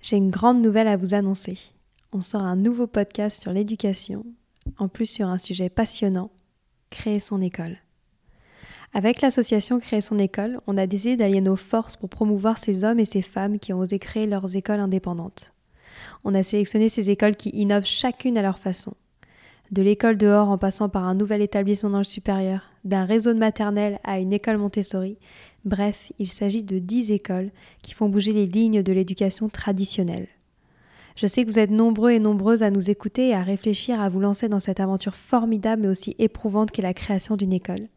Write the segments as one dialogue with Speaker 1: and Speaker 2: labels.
Speaker 1: J'ai une grande nouvelle à vous annoncer. On sort un nouveau podcast sur l'éducation, en plus sur un sujet passionnant, créer son école. Avec l'association Créer son école, on a décidé d'allier nos forces pour promouvoir ces hommes et ces femmes qui ont osé créer leurs écoles indépendantes. On a sélectionné ces écoles qui innovent chacune à leur façon. De l'école dehors en passant par un nouvel établissement dans le supérieur, d'un réseau de maternelle à une école Montessori, Bref, il s'agit de dix écoles qui font bouger les lignes de l'éducation traditionnelle. Je sais que vous êtes nombreux et nombreuses à nous écouter et à réfléchir à vous lancer dans cette aventure formidable mais aussi éprouvante qu'est la création d'une école.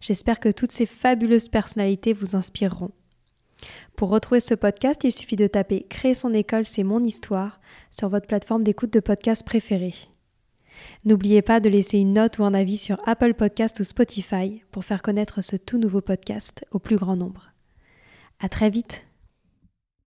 Speaker 1: J'espère que toutes ces fabuleuses personnalités vous inspireront. Pour retrouver ce podcast, il suffit de taper Créer son école, c'est mon histoire sur votre plateforme d'écoute de podcast préférée. N'oubliez pas de laisser une note ou un avis sur Apple Podcast ou Spotify pour faire connaître ce tout nouveau podcast au plus grand nombre. À très vite!